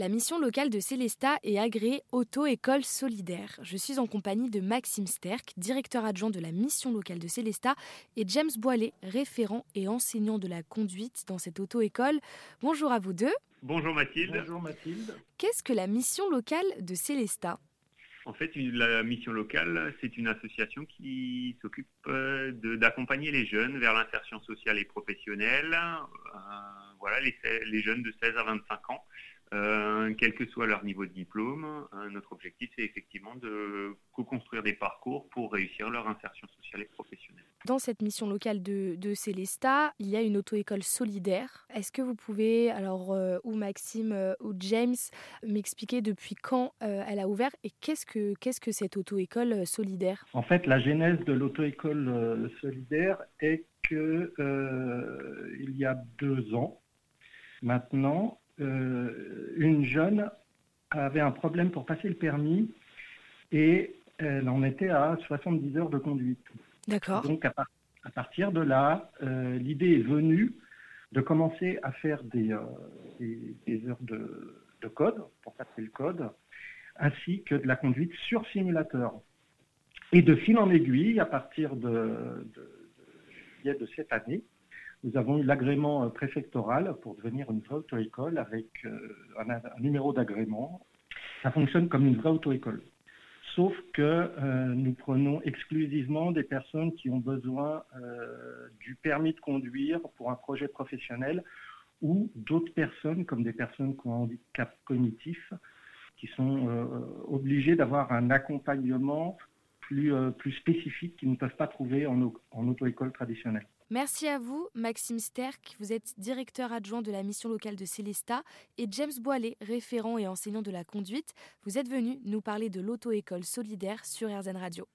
La mission locale de Célesta est agréée Auto-École Solidaire. Je suis en compagnie de Maxime Sterck, directeur adjoint de la mission locale de Célesta, et James Boilet, référent et enseignant de la conduite dans cette auto-école. Bonjour à vous deux. Bonjour Mathilde. Bonjour Mathilde. Qu'est-ce que la mission locale de Célesta? En fait, la mission locale, c'est une association qui s'occupe euh, d'accompagner les jeunes vers l'insertion sociale et professionnelle. Euh, voilà, les, les, jeunes de 16 à 25 ans euh, quel que soit leur niveau de diplôme, euh, notre objectif c'est effectivement de co-construire des parcours pour réussir leur insertion sociale et professionnelle. Dans cette mission locale de, de Célesta, il y a une auto-école solidaire. Est-ce que vous pouvez, alors, euh, ou Maxime ou James, m'expliquer depuis quand elle a ouvert et qu'est-ce que, qu'est-ce que cette auto-école solidaire? En fait, la genèse de l'auto-école solidaire est que il y a deux ans, maintenant, euh, une jeune avait un problème pour passer le permis et elle en était à 70 heures de conduite. D'accord. Donc à, partir de là, euh, l'idée est venue de commencer à faire des, euh, des, heures de, code pour passer le code, ainsi que de la conduite sur simulateur. Et de fil en aiguille, à partir de, de, de cette année, nous avons eu l'agrément euh, préfectoral pour devenir une vraie auto-école avec euh, un, numéro d'agrément. Ça fonctionne comme une vraie auto-école. Sauf que euh, nous prenons exclusivement des personnes qui ont besoin du permis de conduire pour un projet professionnel ou d'autres personnes, comme des personnes qui ont un handicap cognitif, qui sont obligées d'avoir un accompagnement plus, spécifique qu'ils ne peuvent pas trouver en, en auto-école traditionnelle. Merci à vous, Maxime Sterck. Vous êtes directeur adjoint de la mission locale de Célesta et James Boilet, référent et enseignant de la conduite. Vous êtes venu nous parler de l'auto-école solidaire sur RZN Radio.